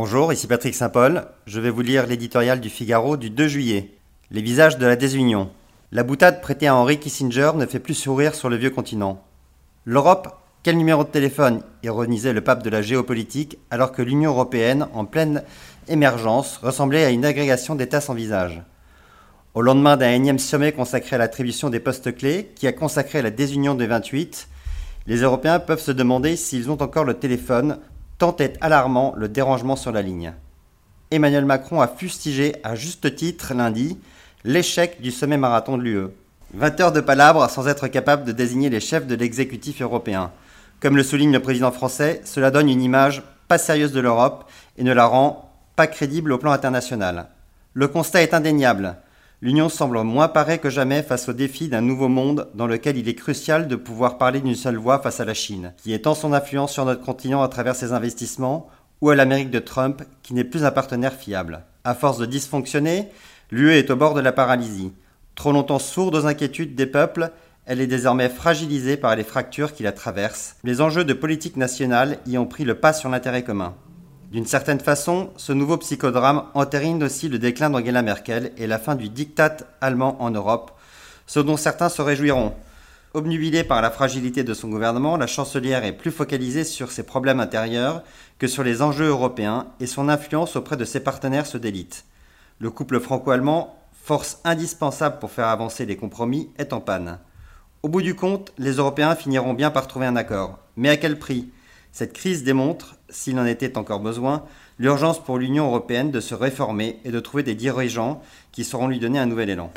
Bonjour, ici Patrick Saint-Paul. Je vais vous lire l'éditorial du Figaro du 2 juillet. Les visages de la désunion. La boutade prêtée à Henry Kissinger ne fait plus sourire sur le vieux continent. L'Europe, quel numéro de téléphone? ironisait le pape de la géopolitique, alors que l'Union européenne, en pleine émergence, ressemblait à une agrégation d'États sans visage. Au lendemain d'un énième sommet consacré à l'attribution des postes clés, qui a consacré la désunion des 28, les Européens peuvent se demander s'ils ont encore le téléphone tant est alarmant le dérangement sur la ligne. Emmanuel Macron a fustigé à juste titre lundi l'échec du sommet marathon de l'UE. 20 heures de palabres sans être capable de désigner les chefs de l'exécutif européen. Comme le souligne le président français, cela donne une image pas sérieuse de l'Europe et ne la rend pas crédible au plan international. Le constat est indéniable. L'Union semble moins parée que jamais face au défi d'un nouveau monde dans lequel il est crucial de pouvoir parler d'une seule voix face à la Chine, qui étend son influence sur notre continent à travers ses investissements, ou à l'Amérique de Trump, qui n'est plus un partenaire fiable. À force de dysfonctionner, l'UE est au bord de la paralysie. Trop longtemps sourde aux inquiétudes des peuples, elle est désormais fragilisée par les fractures qui la traversent. Les enjeux de politique nationale y ont pris le pas sur l'intérêt commun. D'une certaine façon, ce nouveau psychodrame entérine aussi le déclin d'Angela Merkel et la fin du diktat allemand en Europe, ce dont certains se réjouiront. Obnubilée par la fragilité de son gouvernement, la chancelière est plus focalisée sur ses problèmes intérieurs que sur les enjeux européens et son influence auprès de ses partenaires se délite. Le couple franco-allemand, force indispensable pour faire avancer les compromis, est en panne. Au bout du compte, les Européens finiront bien par trouver un accord. Mais à quel prix? Cette crise démontre, s'il en était encore besoin, l'urgence pour l'Union européenne de se réformer et de trouver des dirigeants qui sauront lui donner un nouvel élan.